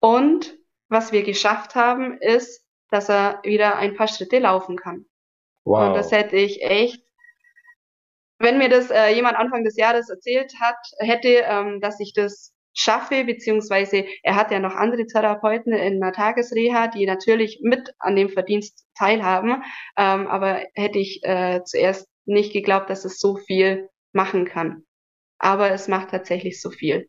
Und was wir geschafft haben, ist, dass er wieder ein paar Schritte laufen kann. Wow. Und das hätte ich echt, wenn mir das äh, jemand Anfang des Jahres erzählt hat, hätte, ähm, dass ich das schaffe, beziehungsweise er hat ja noch andere Therapeuten in einer Tagesreha, die natürlich mit an dem Verdienst teilhaben, ähm, aber hätte ich äh, zuerst nicht geglaubt, dass es so viel machen kann. Aber es macht tatsächlich so viel.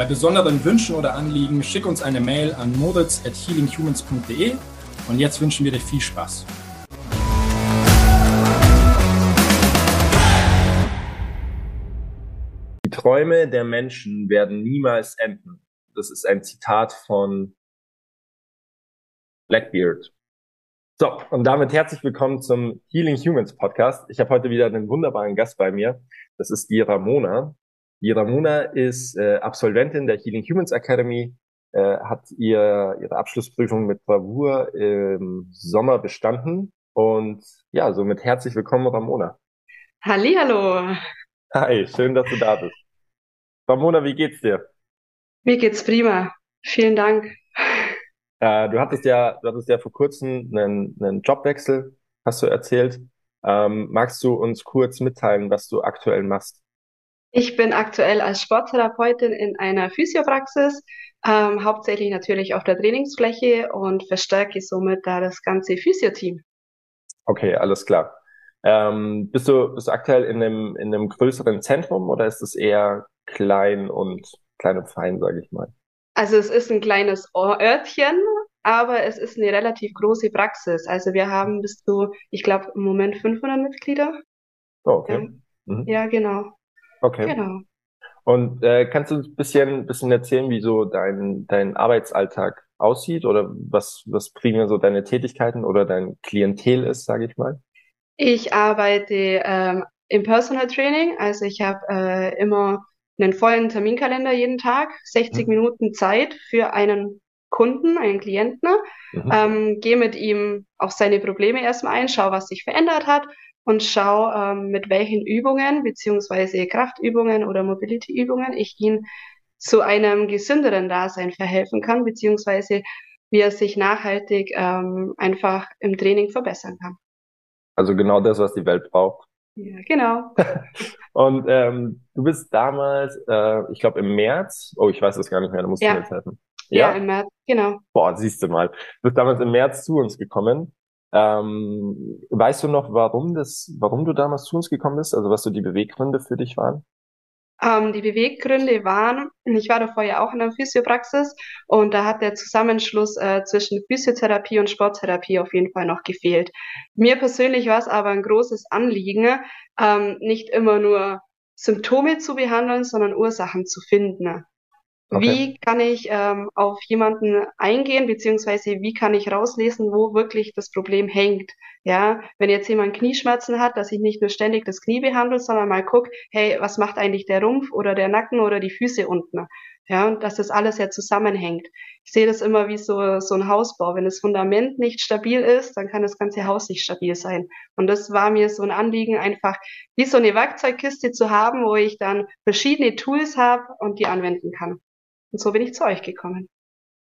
Bei besonderen Wünschen oder Anliegen schick uns eine Mail an moritz at healinghumans.de und jetzt wünschen wir dir viel Spaß. Die Träume der Menschen werden niemals enden. Das ist ein Zitat von Blackbeard. So, und damit herzlich willkommen zum Healing Humans Podcast. Ich habe heute wieder einen wunderbaren Gast bei mir. Das ist die Ramona. Die Ramona ist äh, Absolventin der Healing Humans Academy, äh, hat ihr, ihre Abschlussprüfung mit Bravour im Sommer bestanden. Und ja, somit herzlich willkommen, Ramona. Hallihallo. Hi, schön, dass du da bist. Ramona, wie geht's dir? Mir geht's prima. Vielen Dank. Äh, du hattest ja, du hattest ja vor kurzem einen, einen Jobwechsel, hast du erzählt. Ähm, magst du uns kurz mitteilen, was du aktuell machst? Ich bin aktuell als Sporttherapeutin in einer Physiopraxis, ähm, hauptsächlich natürlich auf der Trainingsfläche und verstärke somit da das ganze Physioteam. Okay, alles klar. Ähm, bist du, bist du aktuell in einem, in einem größeren Zentrum oder ist es eher klein und klein und fein, sage ich mal? Also es ist ein kleines Örtchen, aber es ist eine relativ große Praxis. Also wir haben bis zu, ich glaube, im Moment 500 Mitglieder. Oh, okay. Ja, mhm. ja genau. Okay. Genau. Und äh, kannst du ein bisschen, bisschen erzählen, wie so dein, dein Arbeitsalltag aussieht oder was, was primär so deine Tätigkeiten oder dein Klientel ist, sage ich mal? Ich arbeite ähm, im Personal Training, also ich habe äh, immer einen vollen Terminkalender jeden Tag, 60 mhm. Minuten Zeit für einen Kunden, einen Klienten, mhm. ähm, gehe mit ihm auf seine Probleme erstmal ein, schau, was sich verändert hat, und schaue, ähm, mit welchen Übungen beziehungsweise Kraftübungen oder Mobility-Übungen ich ihn zu einem gesünderen Dasein verhelfen kann, beziehungsweise wie er sich nachhaltig ähm, einfach im Training verbessern kann. Also genau das, was die Welt braucht. Ja, genau. und ähm, du bist damals, äh, ich glaube im März, oh, ich weiß das gar nicht mehr, da musst ja. du mir jetzt helfen. Ja? ja, im März, genau. Boah, siehst du mal. Du bist damals im März zu uns gekommen ähm, weißt du noch, warum das, warum du damals zu uns gekommen bist? Also was so die Beweggründe für dich waren? Ähm, die Beweggründe waren, ich war davor ja auch in der Physiopraxis und da hat der Zusammenschluss äh, zwischen Physiotherapie und Sporttherapie auf jeden Fall noch gefehlt. Mir persönlich war es aber ein großes Anliegen, ähm, nicht immer nur Symptome zu behandeln, sondern Ursachen zu finden. Okay. Wie kann ich ähm, auf jemanden eingehen, beziehungsweise wie kann ich rauslesen, wo wirklich das Problem hängt? Ja, wenn jetzt jemand Knieschmerzen hat, dass ich nicht nur ständig das Knie behandle, sondern mal guck, hey, was macht eigentlich der Rumpf oder der Nacken oder die Füße unten? Ja, und dass das alles ja zusammenhängt. Ich sehe das immer wie so, so ein Hausbau. Wenn das Fundament nicht stabil ist, dann kann das ganze Haus nicht stabil sein. Und das war mir so ein Anliegen, einfach wie so eine Werkzeugkiste zu haben, wo ich dann verschiedene Tools habe und die anwenden kann. Und so bin ich zu euch gekommen.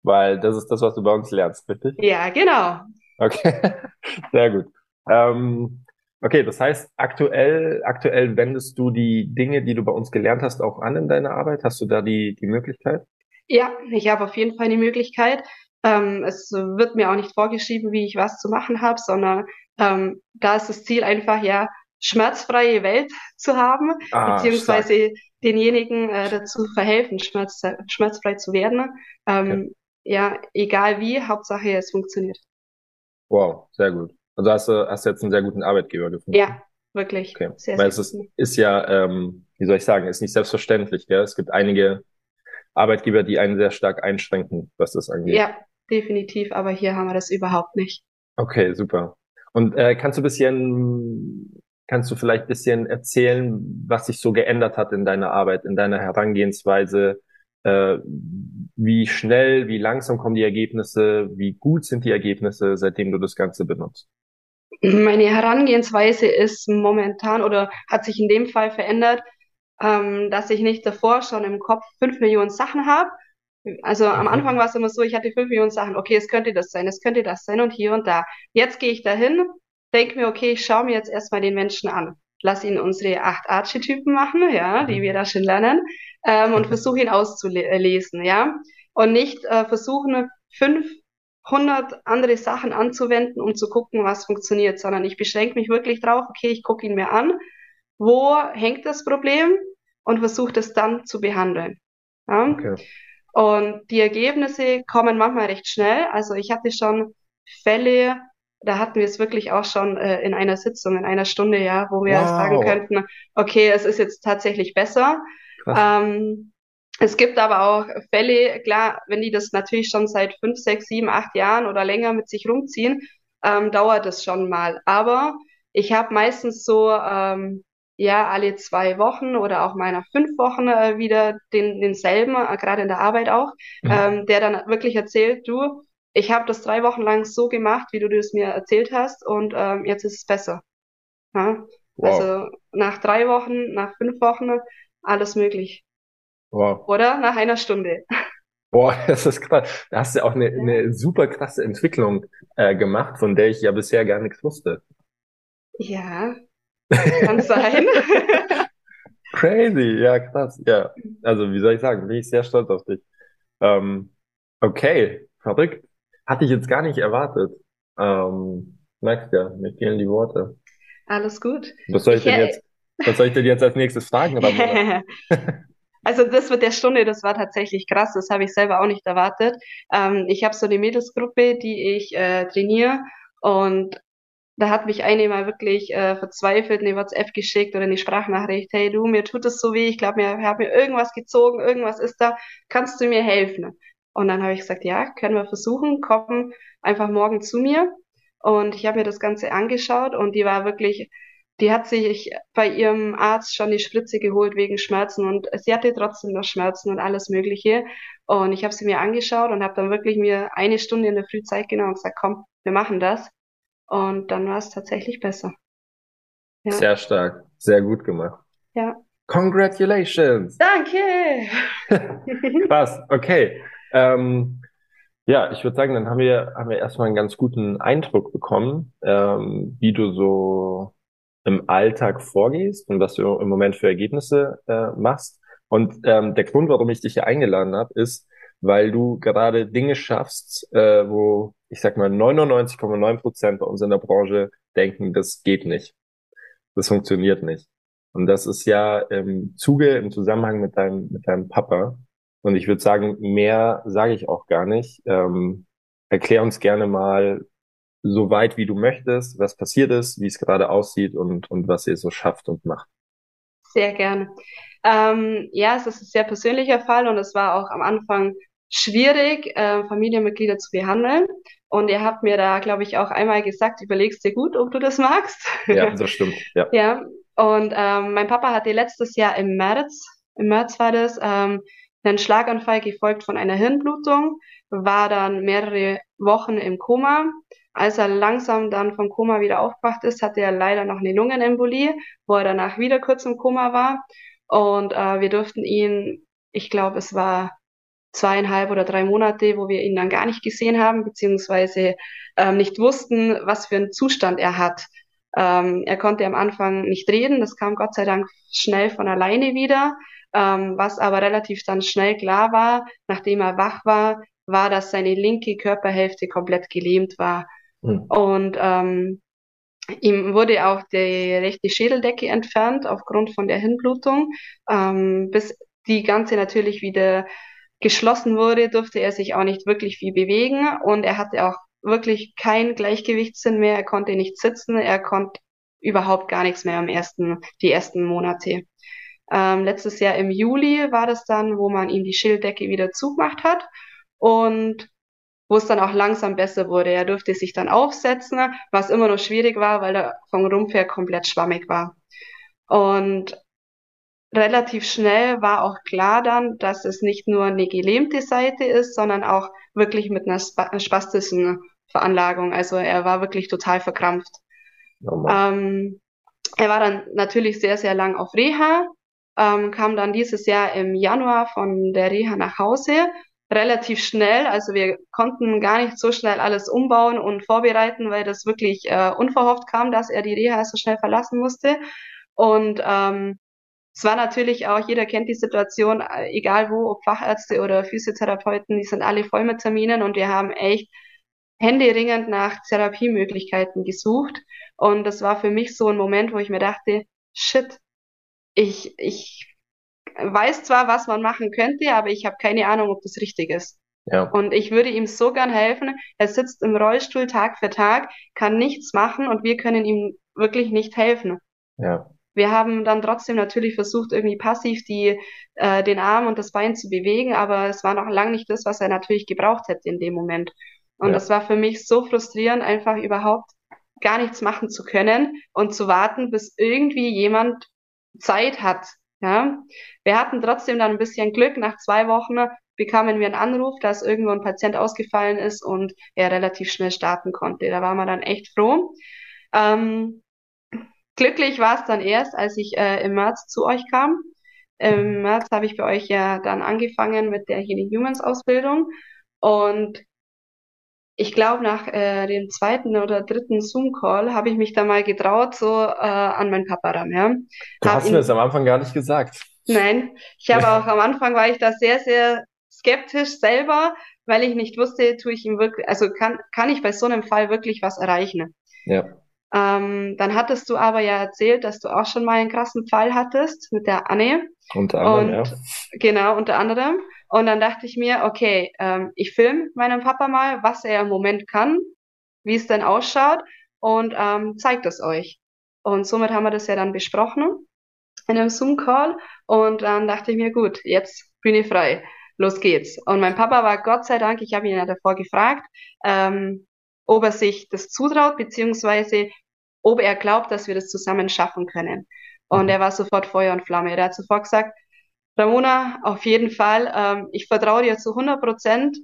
Weil das ist das, was du bei uns lernst, richtig? Ja, genau. Okay, sehr gut. Ähm, okay, das heißt, aktuell, aktuell wendest du die Dinge, die du bei uns gelernt hast, auch an in deiner Arbeit? Hast du da die, die Möglichkeit? Ja, ich habe auf jeden Fall die Möglichkeit. Ähm, es wird mir auch nicht vorgeschrieben, wie ich was zu machen habe, sondern ähm, da ist das Ziel einfach, ja, schmerzfreie Welt zu haben, ah, beziehungsweise stark. denjenigen äh, dazu verhelfen, schmerz, schmerzfrei zu werden. Ähm, okay. Ja, egal wie, Hauptsache es funktioniert. Wow, sehr gut. Also hast du hast jetzt einen sehr guten Arbeitgeber gefunden. Ja, Wirklich. Okay. Sehr, Weil es ist, ist ja, ähm, wie soll ich sagen, ist nicht selbstverständlich. Gell? Es gibt einige Arbeitgeber, die einen sehr stark einschränken, was das angeht. Ja, definitiv. Aber hier haben wir das überhaupt nicht. Okay, super. Und äh, kannst du bisschen, kannst du vielleicht bisschen erzählen, was sich so geändert hat in deiner Arbeit, in deiner Herangehensweise? Äh, wie schnell, wie langsam kommen die Ergebnisse? Wie gut sind die Ergebnisse, seitdem du das Ganze benutzt? Meine Herangehensweise ist momentan oder hat sich in dem Fall verändert, ähm, dass ich nicht davor schon im Kopf fünf Millionen Sachen habe. Also am Anfang war es immer so, ich hatte fünf Millionen Sachen, okay, es könnte das sein, es könnte das sein und hier und da. Jetzt gehe ich dahin, denke mir, okay, ich schaue mir jetzt erstmal den Menschen an. Lass ihn unsere acht Archetypen machen, ja, die mhm. wir da schon lernen, ähm, und versuche ihn auszulesen, ja. Und nicht äh, versuchen, 500 andere Sachen anzuwenden, um zu gucken, was funktioniert, sondern ich beschränke mich wirklich drauf, okay, ich gucke ihn mir an, wo hängt das Problem und versuche das dann zu behandeln. Ja? Okay. Und die Ergebnisse kommen manchmal recht schnell. Also ich hatte schon Fälle, da hatten wir es wirklich auch schon äh, in einer Sitzung, in einer Stunde, ja, wo wir wow. sagen könnten, okay, es ist jetzt tatsächlich besser. Ähm, es gibt aber auch Fälle, klar, wenn die das natürlich schon seit fünf, sechs, sieben, acht Jahren oder länger mit sich rumziehen, ähm, dauert es schon mal. Aber ich habe meistens so ähm, ja alle zwei Wochen oder auch mal nach fünf Wochen äh, wieder den, denselben, äh, gerade in der Arbeit auch, mhm. ähm, der dann wirklich erzählt, du, ich habe das drei Wochen lang so gemacht, wie du das mir erzählt hast und ähm, jetzt ist es besser. Ja? Wow. Also nach drei Wochen, nach fünf Wochen, alles möglich. Wow. Oder nach einer Stunde. Boah, das ist krass. Da hast du auch eine, eine super krasse Entwicklung äh, gemacht, von der ich ja bisher gar nichts wusste. Ja, kann sein. Crazy, ja, krass, ja. Also, wie soll ich sagen, bin ich sehr stolz auf dich. Ähm, okay, verrückt. Hatte ich jetzt gar nicht erwartet. Ähm, merkst ja, mir fehlen die Worte. Alles gut. Was soll ich, ich denn jetzt, was soll ich denn jetzt als nächstes fragen? also das mit der Stunde, das war tatsächlich krass. Das habe ich selber auch nicht erwartet. Ähm, ich habe so eine Mädelsgruppe, die ich äh, trainiere und da hat mich eine mal wirklich äh, verzweifelt eine WhatsApp geschickt oder eine Sprachnachricht, hey du, mir tut es so weh, ich glaube, mir habe mir irgendwas gezogen, irgendwas ist da, kannst du mir helfen? Und dann habe ich gesagt, ja, können wir versuchen, komm einfach morgen zu mir. Und ich habe mir das Ganze angeschaut und die war wirklich, die hat sich bei ihrem Arzt schon die Spritze geholt wegen Schmerzen und sie hatte trotzdem noch Schmerzen und alles Mögliche. Und ich habe sie mir angeschaut und habe dann wirklich mir eine Stunde in der Früh Zeit genommen und gesagt, komm, wir machen das. Und dann war es tatsächlich besser. Ja. Sehr stark. Sehr gut gemacht. Ja. Congratulations. Danke. Krass. Okay. Ähm, ja, ich würde sagen, dann haben wir, haben wir erstmal einen ganz guten Eindruck bekommen, ähm, wie du so im Alltag vorgehst und was du im Moment für Ergebnisse äh, machst. Und ähm, der Grund, warum ich dich hier eingeladen habe, ist, weil du gerade Dinge schaffst, äh, wo ich sag mal 99,9 Prozent bei uns in der Branche denken, das geht nicht. Das funktioniert nicht. Und das ist ja im Zuge, im Zusammenhang mit deinem, mit deinem Papa. Und ich würde sagen, mehr sage ich auch gar nicht. Ähm, erklär uns gerne mal so weit, wie du möchtest, was passiert ist, wie es gerade aussieht und, und was ihr so schafft und macht. Sehr gerne. Ähm, ja, es ist ein sehr persönlicher Fall und es war auch am Anfang schwierig, äh, Familienmitglieder zu behandeln. Und ihr habt mir da, glaube ich, auch einmal gesagt, überlegst dir gut, ob du das magst. Ja, das stimmt. Ja. ja. Und ähm, mein Papa hatte letztes Jahr im März, im März war das, ähm, einen Schlaganfall gefolgt von einer Hirnblutung, war dann mehrere Wochen im Koma. Als er langsam dann vom Koma wieder aufgewacht ist, hatte er leider noch eine Lungenembolie, wo er danach wieder kurz im Koma war. Und äh, wir durften ihn, ich glaube, es war zweieinhalb oder drei Monate, wo wir ihn dann gar nicht gesehen haben, beziehungsweise ähm, nicht wussten, was für einen Zustand er hat. Ähm, er konnte am Anfang nicht reden, das kam Gott sei Dank schnell von alleine wieder. Ähm, was aber relativ dann schnell klar war, nachdem er wach war, war, dass seine linke Körperhälfte komplett gelähmt war. Mhm. Und ähm, ihm wurde auch die rechte Schädeldecke entfernt aufgrund von der Hirnblutung, ähm, bis die ganze natürlich wieder geschlossen wurde, durfte er sich auch nicht wirklich viel bewegen und er hatte auch wirklich kein Gleichgewichtssinn mehr. Er konnte nicht sitzen, er konnte überhaupt gar nichts mehr im ersten, die ersten Monate. Ähm, letztes Jahr im Juli war das dann, wo man ihm die Schilddecke wieder zugemacht hat und wo es dann auch langsam besser wurde. Er durfte sich dann aufsetzen, was immer noch schwierig war, weil er vom Rumpf her komplett schwammig war. Und relativ schnell war auch klar dann, dass es nicht nur eine gelähmte Seite ist, sondern auch wirklich mit einer spastischen Veranlagung. Also er war wirklich total verkrampft. Ähm, er war dann natürlich sehr, sehr lang auf Reha, ähm, kam dann dieses Jahr im Januar von der Reha nach Hause, relativ schnell. Also wir konnten gar nicht so schnell alles umbauen und vorbereiten, weil das wirklich äh, unverhofft kam, dass er die Reha so schnell verlassen musste. Und ähm, es war natürlich auch, jeder kennt die Situation, äh, egal wo, ob Fachärzte oder Physiotherapeuten, die sind alle voll mit Terminen und wir haben echt händeringend nach Therapiemöglichkeiten gesucht. Und das war für mich so ein Moment, wo ich mir dachte, shit, ich, ich weiß zwar, was man machen könnte, aber ich habe keine Ahnung, ob das richtig ist. Ja. Und ich würde ihm so gern helfen. Er sitzt im Rollstuhl Tag für Tag, kann nichts machen und wir können ihm wirklich nicht helfen. Ja. Wir haben dann trotzdem natürlich versucht, irgendwie passiv die, äh, den Arm und das Bein zu bewegen, aber es war noch lange nicht das, was er natürlich gebraucht hätte in dem Moment. Und ja. das war für mich so frustrierend, einfach überhaupt gar nichts machen zu können und zu warten, bis irgendwie jemand Zeit hat. Ja, wir hatten trotzdem dann ein bisschen Glück. Nach zwei Wochen bekamen wir einen Anruf, dass irgendwo ein Patient ausgefallen ist und er relativ schnell starten konnte. Da waren wir dann echt froh. Ähm, glücklich war es dann erst, als ich äh, im März zu euch kam. Im März habe ich bei euch ja dann angefangen mit der Healing Humans Ausbildung und ich glaube, nach äh, dem zweiten oder dritten Zoom-Call habe ich mich da mal getraut, so äh, an meinen Papa ran. Ja. Du hab hast ihn, mir das am Anfang gar nicht gesagt. Nein, ich habe auch am Anfang war ich da sehr, sehr skeptisch selber, weil ich nicht wusste, tue ich ihm wirklich, also kann, kann ich bei so einem Fall wirklich was erreichen. Ja. Ähm, dann hattest du aber ja erzählt, dass du auch schon mal einen krassen Fall hattest mit der Anne. Unter anderem, und, ja. Genau, unter anderem. Und dann dachte ich mir, okay, ähm, ich filme meinem Papa mal, was er im Moment kann, wie es denn ausschaut und ähm, zeigt es euch. Und somit haben wir das ja dann besprochen in einem Zoom-Call. Und dann dachte ich mir, gut, jetzt bin ich frei. Los geht's. Und mein Papa war Gott sei Dank, ich habe ihn ja davor gefragt, ähm, ob er sich das zutraut, beziehungsweise ob er glaubt, dass wir das zusammen schaffen können. Und mhm. er war sofort Feuer und Flamme. Er hat sofort gesagt, Ramona, auf jeden Fall, ähm, ich vertraue dir zu 100 Prozent.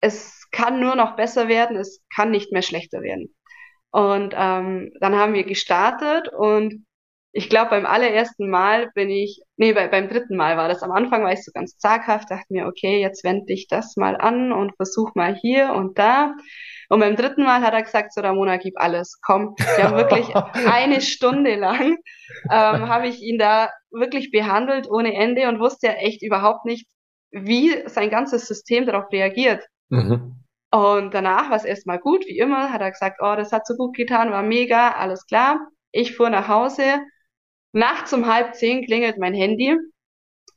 Es kann nur noch besser werden, es kann nicht mehr schlechter werden. Und ähm, dann haben wir gestartet und ich glaube, beim allerersten Mal bin ich, nee, bei, beim dritten Mal war das. Am Anfang war ich so ganz zaghaft, dachte mir, okay, jetzt wende ich das mal an und versuch mal hier und da. Und beim dritten Mal hat er gesagt, so Ramona, gib alles, komm. Wir haben wirklich eine Stunde lang, ähm, habe ich ihn da wirklich behandelt ohne Ende und wusste ja echt überhaupt nicht, wie sein ganzes System darauf reagiert. Mhm. Und danach war es erstmal gut, wie immer, hat er gesagt, oh, das hat so gut getan, war mega, alles klar. Ich fuhr nach Hause, Nachts um halb zehn klingelt mein Handy,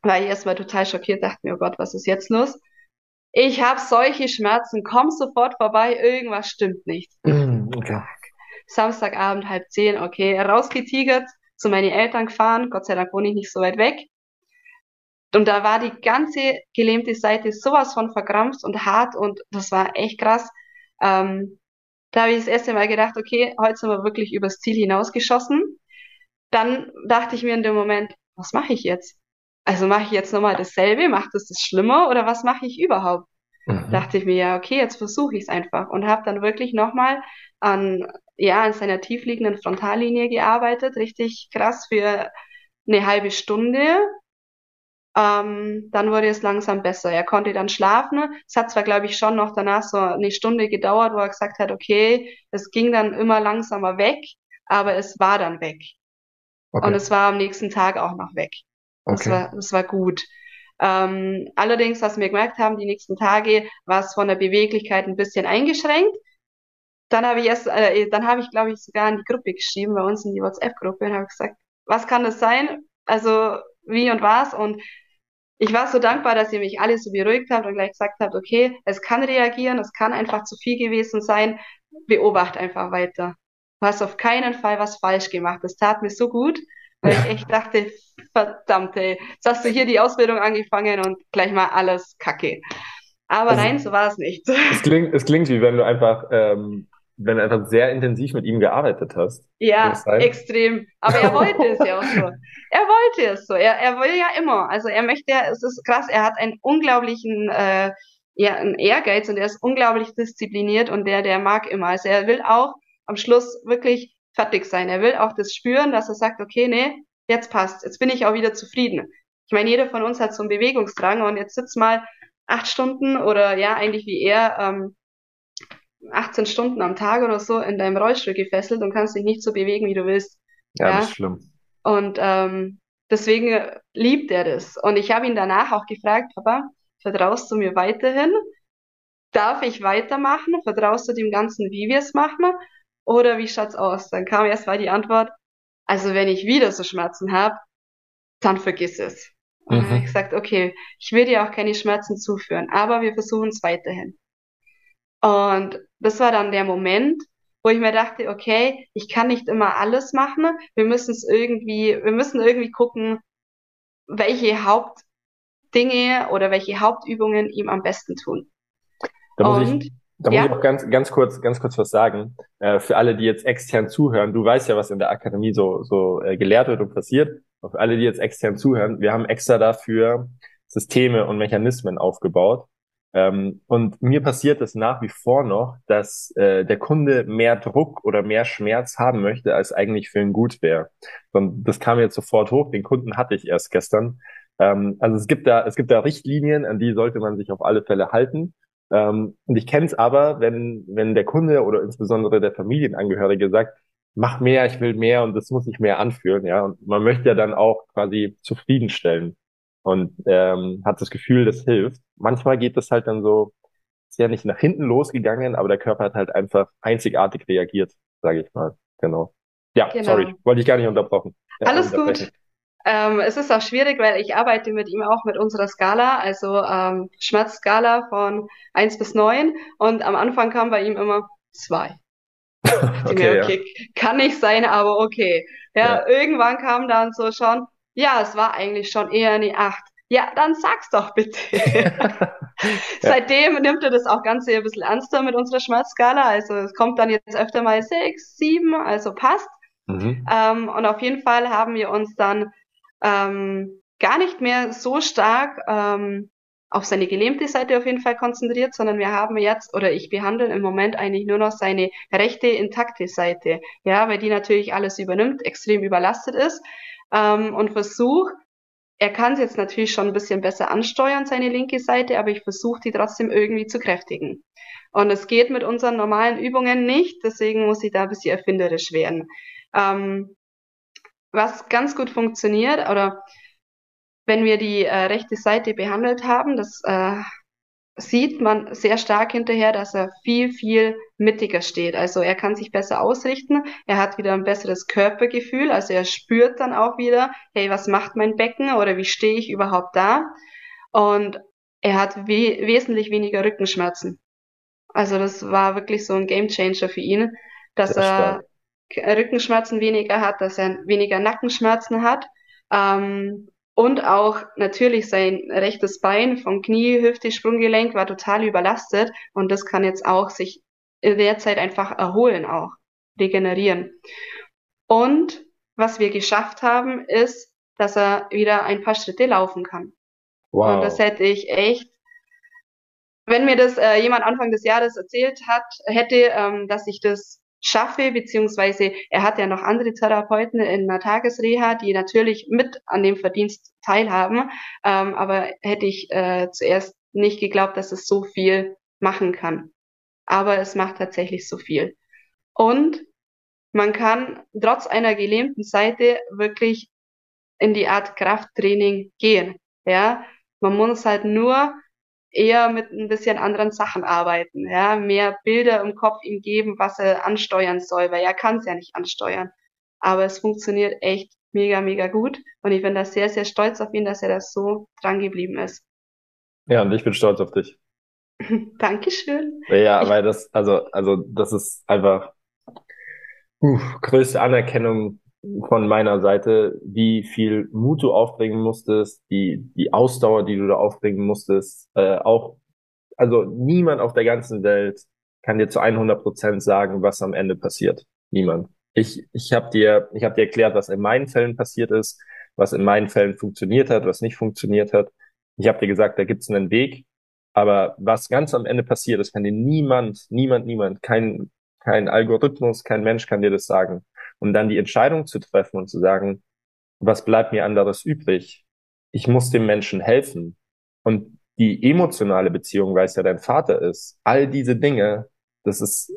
weil ich erstmal total schockiert dachte mir, oh Gott, was ist jetzt los? Ich habe solche Schmerzen, komm sofort vorbei, irgendwas stimmt nicht. Mm, okay. Samstagabend halb zehn, okay, rausgetigert, zu meinen Eltern gefahren, Gott sei Dank wohne ich nicht so weit weg. Und da war die ganze gelähmte Seite sowas von verkrampft und hart und das war echt krass. Ähm, da habe ich das erste Mal gedacht, okay, heute sind wir wirklich übers Ziel hinausgeschossen dann dachte ich mir in dem Moment, was mache ich jetzt? Also mache ich jetzt nochmal dasselbe, macht es das schlimmer oder was mache ich überhaupt? Mhm. Dachte ich mir, ja, okay, jetzt versuche ich es einfach und habe dann wirklich nochmal an, ja, an seiner tiefliegenden Frontallinie gearbeitet, richtig krass für eine halbe Stunde. Ähm, dann wurde es langsam besser. Er konnte dann schlafen. Es hat zwar, glaube ich, schon noch danach so eine Stunde gedauert, wo er gesagt hat, okay, es ging dann immer langsamer weg, aber es war dann weg. Okay. Und es war am nächsten Tag auch noch weg. Das, okay. war, das war gut. Ähm, allerdings, was wir gemerkt haben, die nächsten Tage war es von der Beweglichkeit ein bisschen eingeschränkt. Dann habe ich erst, äh, dann habe ich, glaube ich, sogar in die Gruppe geschrieben, bei uns in die WhatsApp-Gruppe und habe gesagt, was kann das sein? Also wie und was? Und ich war so dankbar, dass ihr mich alle so beruhigt habt und gleich gesagt habt, okay, es kann reagieren, es kann einfach zu viel gewesen sein, beobacht einfach weiter. Du hast auf keinen Fall was falsch gemacht. Das tat mir so gut, weil ich echt dachte, verdammt, ey, jetzt hast du hier die Ausbildung angefangen und gleich mal alles kacke. Aber also, nein, so war es nicht. Es klingt, es klingt wie wenn du einfach, ähm, wenn du einfach sehr intensiv mit ihm gearbeitet hast. Ja, extrem. Aber er wollte es ja auch so. Er wollte es so. Er, er will ja immer. Also er möchte, es ist krass, er hat einen unglaublichen äh, ja, einen Ehrgeiz und er ist unglaublich diszipliniert und der, der mag immer. Also er will auch am Schluss wirklich fertig sein. Er will auch das spüren, dass er sagt, okay, nee, jetzt passt, jetzt bin ich auch wieder zufrieden. Ich meine, jeder von uns hat so einen Bewegungsdrang und jetzt sitzt mal acht Stunden oder ja, eigentlich wie er, ähm, 18 Stunden am Tag oder so in deinem Rollstuhl gefesselt und kannst dich nicht so bewegen, wie du willst. Ja, ja? das ist schlimm. Und ähm, deswegen liebt er das. Und ich habe ihn danach auch gefragt, Papa, vertraust du mir weiterhin? Darf ich weitermachen? Vertraust du dem Ganzen, wie wir es machen? Oder wie schaut's aus? Dann kam erst mal die Antwort, also wenn ich wieder so Schmerzen habe, dann vergiss es. Und dann habe ich mhm. gesagt, okay, ich will dir auch keine Schmerzen zuführen, aber wir versuchen es weiterhin. Und das war dann der Moment, wo ich mir dachte, okay, ich kann nicht immer alles machen. Wir müssen es irgendwie, wir müssen irgendwie gucken, welche Hauptdinge oder welche Hauptübungen ihm am besten tun. Da muss Und, ich, da muss ja. ich auch ganz, ganz kurz, ganz kurz was sagen. Äh, für alle, die jetzt extern zuhören, du weißt ja, was in der Akademie so, so äh, gelehrt wird und passiert. Und für alle, die jetzt extern zuhören, wir haben extra dafür Systeme und Mechanismen aufgebaut, ähm, und mir passiert es nach wie vor noch, dass äh, der Kunde mehr Druck oder mehr Schmerz haben möchte, als eigentlich für ihn gut wäre. Und das kam jetzt sofort hoch. Den Kunden hatte ich erst gestern. Ähm, also es gibt da, es gibt da Richtlinien, an die sollte man sich auf alle Fälle halten. Ähm, und ich kenne es aber, wenn, wenn der Kunde oder insbesondere der Familienangehörige sagt, mach mehr, ich will mehr und das muss ich mehr anführen, ja. Und man möchte ja dann auch quasi zufriedenstellen und ähm, hat das Gefühl, das hilft. Manchmal geht das halt dann so, ist ja nicht nach hinten losgegangen, aber der Körper hat halt einfach einzigartig reagiert, sage ich mal. Genau. Ja, genau. sorry, wollte ich gar nicht unterbrochen. Ja, Alles gut. Ähm, es ist auch schwierig, weil ich arbeite mit ihm auch mit unserer Skala, also ähm, Schmerzskala von eins bis neun und am Anfang kam bei ihm immer zwei. okay, mir, okay ja. kann nicht sein, aber okay. Ja, ja, irgendwann kam dann so schon ja, es war eigentlich schon eher eine Acht. Ja, dann sag's doch bitte. ja. Seitdem nimmt er das auch Ganze ein bisschen ernster mit unserer Schmerzskala. Also es kommt dann jetzt öfter mal sechs, sieben, also passt. Mhm. Ähm, und auf jeden Fall haben wir uns dann ähm, gar nicht mehr so stark ähm, auf seine gelähmte Seite auf jeden Fall konzentriert, sondern wir haben jetzt, oder ich behandle im Moment eigentlich nur noch seine rechte intakte Seite, ja, weil die natürlich alles übernimmt, extrem überlastet ist ähm, und versuche, er kann es jetzt natürlich schon ein bisschen besser ansteuern, seine linke Seite, aber ich versuche die trotzdem irgendwie zu kräftigen. Und es geht mit unseren normalen Übungen nicht, deswegen muss ich da ein bisschen erfinderisch werden. Ähm, was ganz gut funktioniert, oder wenn wir die äh, rechte Seite behandelt haben, das äh, sieht man sehr stark hinterher, dass er viel, viel mittiger steht. Also er kann sich besser ausrichten, er hat wieder ein besseres Körpergefühl, also er spürt dann auch wieder, hey, was macht mein Becken oder wie stehe ich überhaupt da? Und er hat we wesentlich weniger Rückenschmerzen. Also das war wirklich so ein Gamechanger für ihn, dass er Rückenschmerzen weniger hat, dass er weniger Nackenschmerzen hat. Ähm, und auch natürlich sein rechtes Bein vom Knie, Hüfte, Sprunggelenk war total überlastet und das kann jetzt auch sich in der Zeit einfach erholen auch, regenerieren. Und was wir geschafft haben, ist, dass er wieder ein paar Schritte laufen kann. Wow. Und das hätte ich echt, wenn mir das äh, jemand Anfang des Jahres erzählt hat, hätte, ähm, dass ich das schaffe, beziehungsweise er hat ja noch andere Therapeuten in einer Tagesreha, die natürlich mit an dem Verdienst teilhaben, ähm, aber hätte ich äh, zuerst nicht geglaubt, dass es so viel machen kann. Aber es macht tatsächlich so viel. Und man kann trotz einer gelähmten Seite wirklich in die Art Krafttraining gehen. Ja, man muss halt nur eher mit ein bisschen anderen Sachen arbeiten, ja, mehr Bilder im Kopf ihm geben, was er ansteuern soll, weil er kann es ja nicht ansteuern. Aber es funktioniert echt mega, mega gut und ich bin da sehr, sehr stolz auf ihn, dass er das so dran geblieben ist. Ja, und ich bin stolz auf dich. Dankeschön. Ja, weil das, also, also, das ist einfach, Uh, größte Anerkennung von meiner Seite, wie viel Mut du aufbringen musstest, die, die Ausdauer, die du da aufbringen musstest, äh, auch, also niemand auf der ganzen Welt kann dir zu 100 Prozent sagen, was am Ende passiert. Niemand. Ich, ich habe dir, ich habe dir erklärt, was in meinen Fällen passiert ist, was in meinen Fällen funktioniert hat, was nicht funktioniert hat. Ich habe dir gesagt, da gibt's einen Weg, aber was ganz am Ende passiert, das kann dir niemand, niemand, niemand, kein, kein Algorithmus, kein Mensch kann dir das sagen um dann die Entscheidung zu treffen und zu sagen, was bleibt mir anderes übrig? Ich muss dem Menschen helfen. Und die emotionale Beziehung, weil es ja dein Vater ist, all diese Dinge, das ist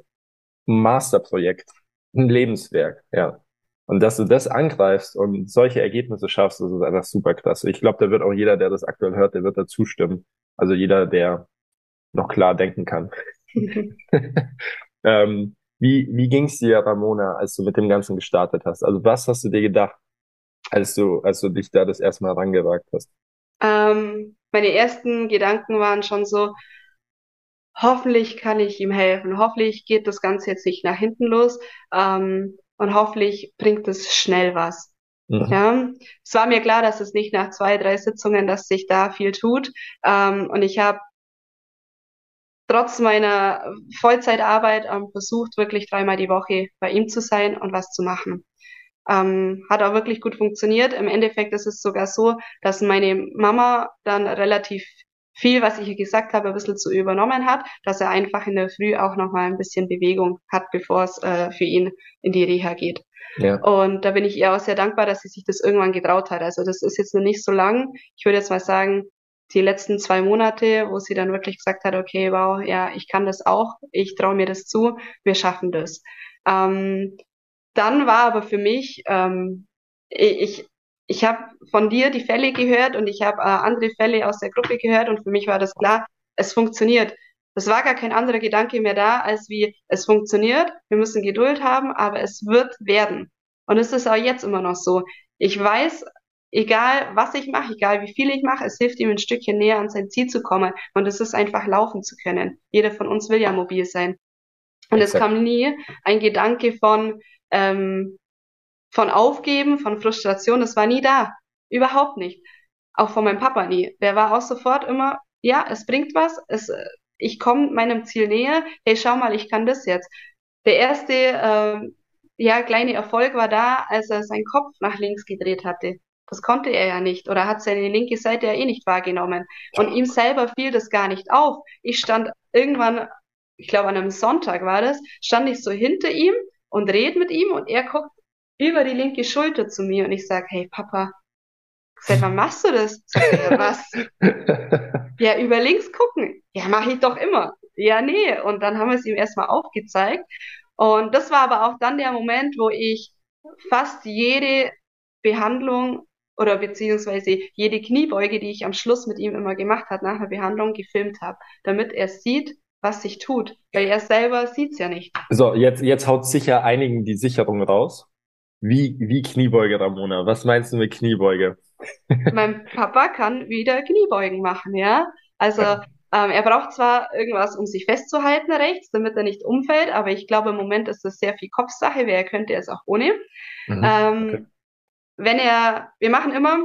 ein Masterprojekt, ein Lebenswerk, ja. Und dass du das angreifst und solche Ergebnisse schaffst, das ist einfach super klasse. Ich glaube, da wird auch jeder, der das aktuell hört, der wird da zustimmen. Also jeder, der noch klar denken kann. ähm, wie, wie ging's dir, Ramona, als du mit dem Ganzen gestartet hast? Also was hast du dir gedacht, als du, als du dich da das erste Mal rangewagt hast? Ähm, meine ersten Gedanken waren schon so, hoffentlich kann ich ihm helfen, hoffentlich geht das Ganze jetzt nicht nach hinten los ähm, und hoffentlich bringt es schnell was. Mhm. Ja, es war mir klar, dass es nicht nach zwei, drei Sitzungen, dass sich da viel tut. Ähm, und ich habe trotz meiner Vollzeitarbeit ähm, versucht, wirklich dreimal die Woche bei ihm zu sein und was zu machen. Ähm, hat auch wirklich gut funktioniert. Im Endeffekt ist es sogar so, dass meine Mama dann relativ viel, was ich ihr gesagt habe, ein bisschen zu übernommen hat, dass er einfach in der Früh auch noch mal ein bisschen Bewegung hat, bevor es äh, für ihn in die Reha geht. Ja. Und da bin ich ihr auch sehr dankbar, dass sie sich das irgendwann getraut hat. Also das ist jetzt noch nicht so lang. Ich würde jetzt mal sagen, die letzten zwei Monate, wo sie dann wirklich gesagt hat, okay, wow, ja, ich kann das auch, ich traue mir das zu, wir schaffen das. Ähm, dann war aber für mich, ähm, ich, ich habe von dir die Fälle gehört und ich habe äh, andere Fälle aus der Gruppe gehört und für mich war das klar, es funktioniert. Es war gar kein anderer Gedanke mehr da, als wie es funktioniert, wir müssen Geduld haben, aber es wird werden. Und es ist auch jetzt immer noch so. Ich weiß egal was ich mache, egal wie viel ich mache, es hilft ihm ein Stückchen näher an sein Ziel zu kommen. Und es ist einfach laufen zu können. Jeder von uns will ja mobil sein. Und es kam nie ein Gedanke von, ähm, von Aufgeben, von Frustration, das war nie da. Überhaupt nicht. Auch von meinem Papa nie. Der war auch sofort immer, ja, es bringt was, es, ich komme meinem Ziel näher, hey, schau mal, ich kann das jetzt. Der erste, äh, ja, kleine Erfolg war da, als er seinen Kopf nach links gedreht hatte. Das konnte er ja nicht oder hat seine linke Seite ja eh nicht wahrgenommen. Und ihm selber fiel das gar nicht auf. Ich stand irgendwann, ich glaube an einem Sonntag war das, stand ich so hinter ihm und red mit ihm und er guckt über die linke Schulter zu mir und ich sag, hey Papa, seit wann machst du das? Sagt er, was? ja, über links gucken. Ja, mache ich doch immer. Ja, nee. Und dann haben wir es ihm erstmal aufgezeigt. Und das war aber auch dann der Moment, wo ich fast jede Behandlung oder beziehungsweise jede Kniebeuge, die ich am Schluss mit ihm immer gemacht hat nach der Behandlung, gefilmt habe, damit er sieht, was sich tut, weil er selber sieht's ja nicht. So, jetzt, jetzt haut sicher einigen die Sicherung raus. Wie, wie Kniebeuge, Ramona? Was meinst du mit Kniebeuge? mein Papa kann wieder Kniebeugen machen, ja. Also ja. Ähm, er braucht zwar irgendwas, um sich festzuhalten rechts, damit er nicht umfällt, aber ich glaube im Moment ist das sehr viel Kopfsache, weil er könnte es auch ohne. Mhm. Ähm, okay wenn er, wir machen immer,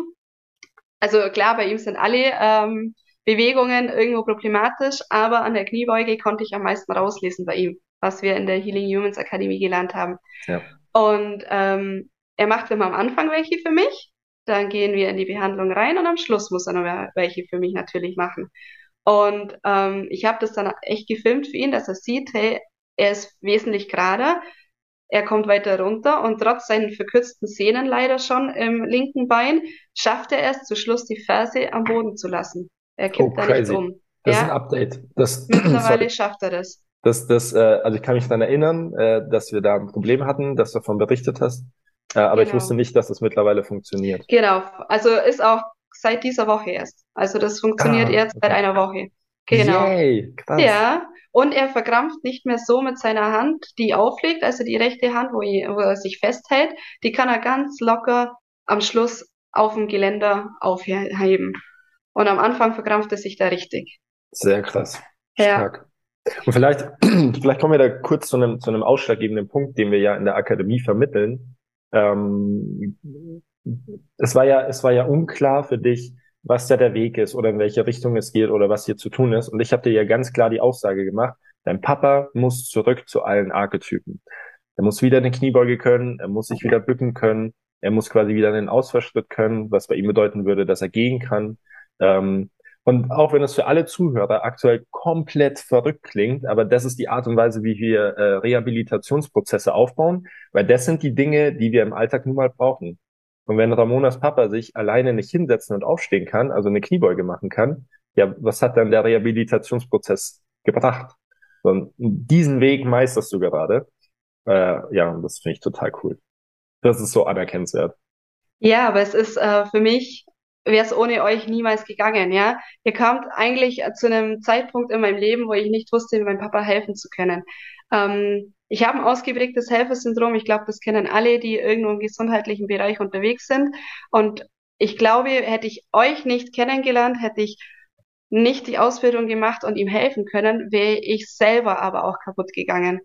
also klar, bei ihm sind alle ähm, Bewegungen irgendwo problematisch, aber an der Kniebeuge konnte ich am meisten rauslesen bei ihm, was wir in der Healing Humans Akademie gelernt haben. Ja. Und ähm, er macht immer am Anfang welche für mich, dann gehen wir in die Behandlung rein und am Schluss muss er noch welche für mich natürlich machen. Und ähm, ich habe das dann echt gefilmt für ihn, dass er sieht, hey, er ist wesentlich gerader, er kommt weiter runter und trotz seinen verkürzten Sehnen leider schon im linken Bein schafft er es zu Schluss die Ferse am Boden zu lassen. Er kippt oh, da nicht um. Das ja? ist ein Update. Das, Mittlerweile schafft er das. Das, das, äh, also ich kann mich daran erinnern, äh, dass wir da ein Problem hatten, dass du davon berichtet hast. Äh, aber genau. ich wusste nicht, dass das mittlerweile funktioniert. Genau. Also ist auch seit dieser Woche erst. Also das funktioniert ah, erst okay. seit einer Woche. Genau. Yay, krass. Ja, und er verkrampft nicht mehr so mit seiner Hand, die auflegt, also die rechte Hand, wo, er, wo er sich festhält, die kann er ganz locker am Schluss auf dem Geländer aufheben. Und am Anfang verkrampft er sich da richtig. Sehr krass. Ja. Und vielleicht, vielleicht kommen wir da kurz zu einem, zu einem ausschlaggebenden Punkt, den wir ja in der Akademie vermitteln. Ähm, es war ja, es war ja unklar für dich, was da der Weg ist oder in welche Richtung es geht oder was hier zu tun ist. Und ich habe dir ja ganz klar die Aussage gemacht, dein Papa muss zurück zu allen Archetypen. Er muss wieder eine Kniebeuge können, er muss sich wieder bücken können, er muss quasi wieder einen Ausfallschritt können, was bei ihm bedeuten würde, dass er gehen kann. Ähm, und auch wenn es für alle Zuhörer aktuell komplett verrückt klingt, aber das ist die Art und Weise, wie wir äh, Rehabilitationsprozesse aufbauen, weil das sind die Dinge, die wir im Alltag nun mal brauchen. Und wenn Ramonas Papa sich alleine nicht hinsetzen und aufstehen kann, also eine Kniebeuge machen kann, ja, was hat dann der Rehabilitationsprozess gebracht? Und diesen Weg meisterst du gerade. Äh, ja, das finde ich total cool. Das ist so anerkennenswert. Ja, aber es ist äh, für mich wäre es ohne euch niemals gegangen, ja. Ihr kamt eigentlich zu einem Zeitpunkt in meinem Leben, wo ich nicht wusste, meinem Papa helfen zu können. Ähm, ich habe ein ausgeprägtes Helfersyndrom. Ich glaube, das kennen alle, die irgendwo im gesundheitlichen Bereich unterwegs sind. Und ich glaube, hätte ich euch nicht kennengelernt, hätte ich nicht die Ausbildung gemacht und ihm helfen können, wäre ich selber aber auch kaputt gegangen.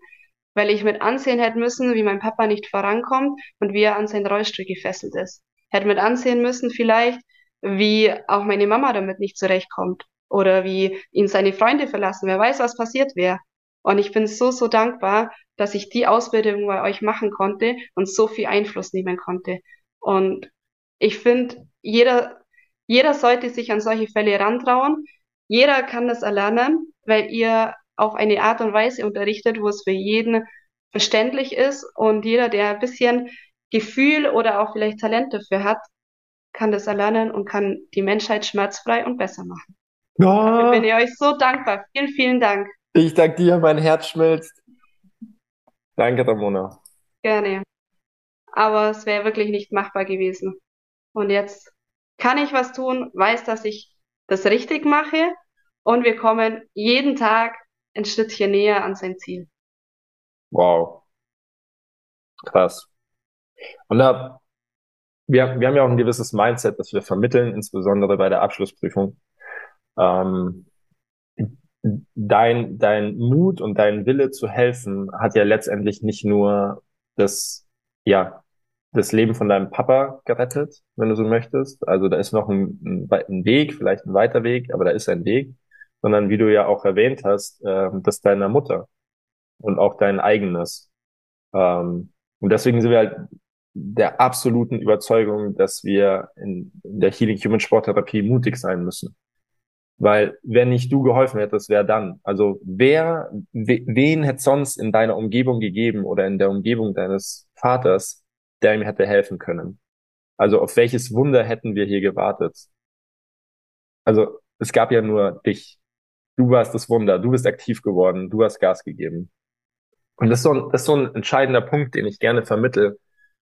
Weil ich mit ansehen hätte müssen, wie mein Papa nicht vorankommt und wie er an seinen Rollstuhl gefesselt ist. Hätte mit ansehen müssen vielleicht, wie auch meine Mama damit nicht zurechtkommt oder wie ihn seine Freunde verlassen. Wer weiß, was passiert wäre. Und ich bin so, so dankbar, dass ich die Ausbildung bei euch machen konnte und so viel Einfluss nehmen konnte. Und ich finde, jeder, jeder sollte sich an solche Fälle rantrauen. Jeder kann das erlernen, weil ihr auf eine Art und Weise unterrichtet, wo es für jeden verständlich ist und jeder, der ein bisschen Gefühl oder auch vielleicht Talent dafür hat, kann das erlernen und kann die Menschheit schmerzfrei und besser machen. Oh. Dafür bin ich euch so dankbar. Vielen, vielen Dank. Ich danke dir, mein Herz schmilzt. Danke, Ramona. Gerne. Aber es wäre wirklich nicht machbar gewesen. Und jetzt kann ich was tun, weiß, dass ich das richtig mache und wir kommen jeden Tag ein Schrittchen näher an sein Ziel. Wow. Krass. Und da wir, wir haben ja auch ein gewisses Mindset, das wir vermitteln, insbesondere bei der Abschlussprüfung. Ähm, dein, dein Mut und dein Wille zu helfen hat ja letztendlich nicht nur das, ja, das Leben von deinem Papa gerettet, wenn du so möchtest. Also da ist noch ein, ein Weg, vielleicht ein weiter Weg, aber da ist ein Weg, sondern wie du ja auch erwähnt hast, äh, das deiner Mutter und auch dein eigenes. Ähm, und deswegen sind wir halt der absoluten Überzeugung, dass wir in, in der Healing Human Sporttherapie mutig sein müssen. Weil wenn nicht du geholfen hättest, wer dann? Also wer, wen hätte sonst in deiner Umgebung gegeben oder in der Umgebung deines Vaters, der ihm hätte helfen können? Also auf welches Wunder hätten wir hier gewartet? Also es gab ja nur dich. Du warst das Wunder, du bist aktiv geworden, du hast Gas gegeben. Und das ist so ein, das ist so ein entscheidender Punkt, den ich gerne vermittel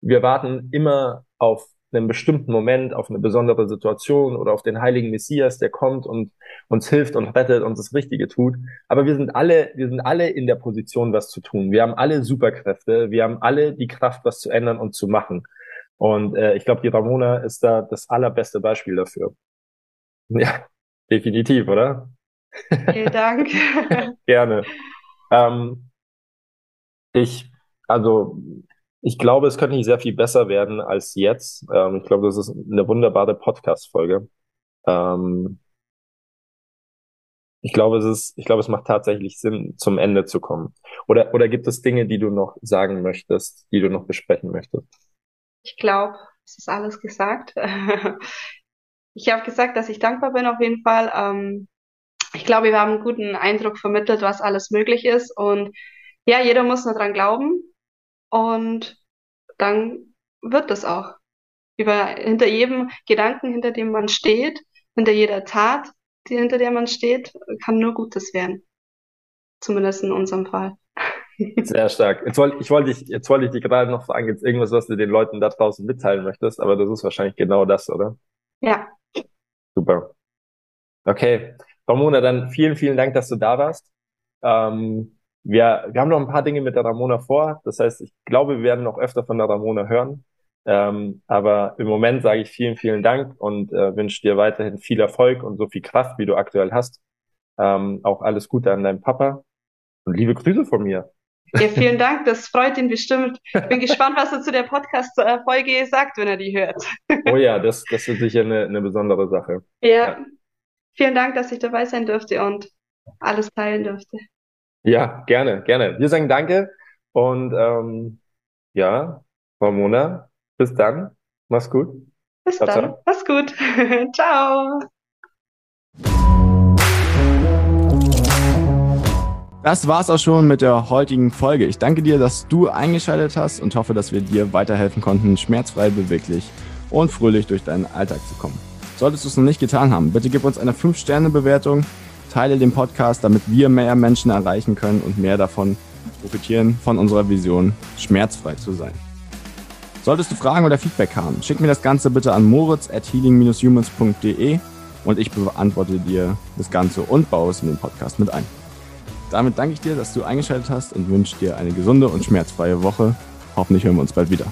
wir warten immer auf einen bestimmten Moment, auf eine besondere Situation oder auf den heiligen Messias, der kommt und uns hilft und rettet und das Richtige tut. Aber wir sind alle, wir sind alle in der Position, was zu tun. Wir haben alle Superkräfte. Wir haben alle die Kraft, was zu ändern und zu machen. Und äh, ich glaube, die Ramona ist da das allerbeste Beispiel dafür. Ja, definitiv, oder? Vielen Dank. Gerne. Ähm, ich, also ich glaube, es könnte nicht sehr viel besser werden als jetzt. Ähm, ich glaube, das ist eine wunderbare Podcast-Folge. Ähm, ich glaube, es ist, ich glaube, es macht tatsächlich Sinn, zum Ende zu kommen. Oder, oder gibt es Dinge, die du noch sagen möchtest, die du noch besprechen möchtest? Ich glaube, es ist alles gesagt. ich habe gesagt, dass ich dankbar bin auf jeden Fall. Ähm, ich glaube, wir haben einen guten Eindruck vermittelt, was alles möglich ist. Und ja, jeder muss nur dran glauben. Und dann wird das auch. Über, hinter jedem Gedanken, hinter dem man steht, hinter jeder Tat, die, hinter der man steht, kann nur Gutes werden. Zumindest in unserem Fall. Sehr stark. Jetzt wollte ich wollte dich, jetzt wollte ich dich gerade noch fragen, jetzt irgendwas, was du den Leuten da draußen mitteilen möchtest, aber das ist wahrscheinlich genau das, oder? Ja. Super. Okay. Ramona, dann vielen, vielen Dank, dass du da warst. Ähm, wir, wir haben noch ein paar Dinge mit der Ramona vor. Das heißt, ich glaube, wir werden noch öfter von der Ramona hören. Ähm, aber im Moment sage ich vielen, vielen Dank und äh, wünsche dir weiterhin viel Erfolg und so viel Kraft, wie du aktuell hast. Ähm, auch alles Gute an deinen Papa. Und liebe Grüße von mir. Ja, vielen Dank, das freut ihn bestimmt. Bin gespannt, was er zu der Podcast-Folge sagt, wenn er die hört. Oh ja, das, das wird sicher eine, eine besondere Sache. Ja. ja, vielen Dank, dass ich dabei sein durfte und alles teilen durfte. Ja, gerne, gerne. Wir sagen Danke und ähm, ja, Frau Mona, bis dann. Mach's gut. Bis ciao, dann. Ciao. Mach's gut. ciao. Das war's auch schon mit der heutigen Folge. Ich danke dir, dass du eingeschaltet hast und hoffe, dass wir dir weiterhelfen konnten, schmerzfrei, beweglich und fröhlich durch deinen Alltag zu kommen. Solltest du es noch nicht getan haben, bitte gib uns eine 5-Sterne-Bewertung, teile den Podcast, damit wir mehr Menschen erreichen können und mehr davon profitieren von unserer Vision, schmerzfrei zu sein. Solltest du Fragen oder Feedback haben, schick mir das Ganze bitte an moritz at healing-humans.de und ich beantworte dir das Ganze und baue es in den Podcast mit ein. Damit danke ich dir, dass du eingeschaltet hast und wünsche dir eine gesunde und schmerzfreie Woche. Hoffentlich hören wir uns bald wieder.